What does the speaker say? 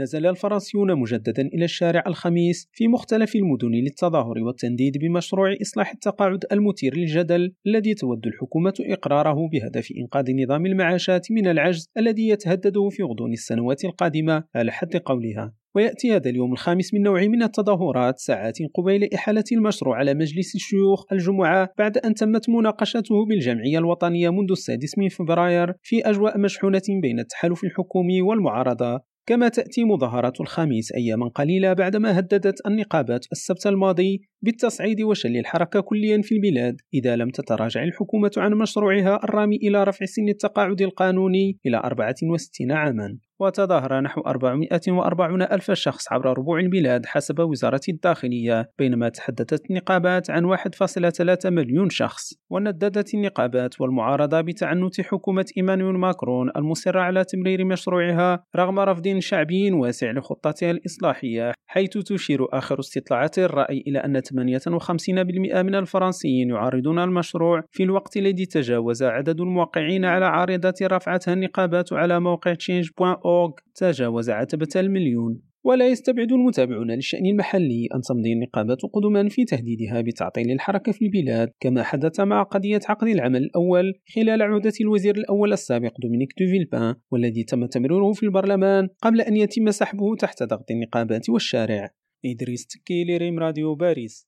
نزل الفرنسيون مجددا إلى الشارع الخميس في مختلف المدن للتظاهر والتنديد بمشروع إصلاح التقاعد المثير للجدل الذي تود الحكومة إقراره بهدف إنقاذ نظام المعاشات من العجز الذي يتهدده في غضون السنوات القادمة. على حد قولها ويأتي هذا اليوم الخامس من نوع من التظاهرات ساعات قبيل إحالة المشروع على مجلس الشيوخ الجمعة بعد أن تمت مناقشته بالجمعية الوطنية منذ السادس من فبراير في أجواء مشحونة بين التحالف الحكومي والمعارضة. كما تأتي مظاهرات الخميس أياما قليلة بعدما هددت النقابات السبت الماضي بالتصعيد وشل الحركة كليا في البلاد إذا لم تتراجع الحكومة عن مشروعها الرامي إلى رفع سن التقاعد القانوني إلى 64 عاما. وتظاهر نحو 440 ألف شخص عبر ربوع البلاد حسب وزارة الداخلية بينما تحدثت النقابات عن 1.3 مليون شخص. ونددت النقابات والمعارضة بتعنت حكومة إيمانويل ماكرون المصرة على تمرير مشروعها رغم رفض شعبي واسع لخطتها الإصلاحية حيث تشير آخر استطلاعات الرأي إلى أن 58% من الفرنسيين يعارضون المشروع في الوقت الذي تجاوز عدد الموقعين على عريضة رفعتها النقابات على موقع change.org تجاوز عتبة المليون. ولا يستبعد المتابعون للشأن المحلي أن تمضي النقابات قدما في تهديدها بتعطيل الحركة في البلاد كما حدث مع قضية عقد العمل الأول خلال عودة الوزير الأول السابق دومينيك دوفيلبان والذي تم تمريره في البرلمان قبل أن يتم سحبه تحت ضغط النقابات والشارع. إدريس تكيلي ريم راديو باريس.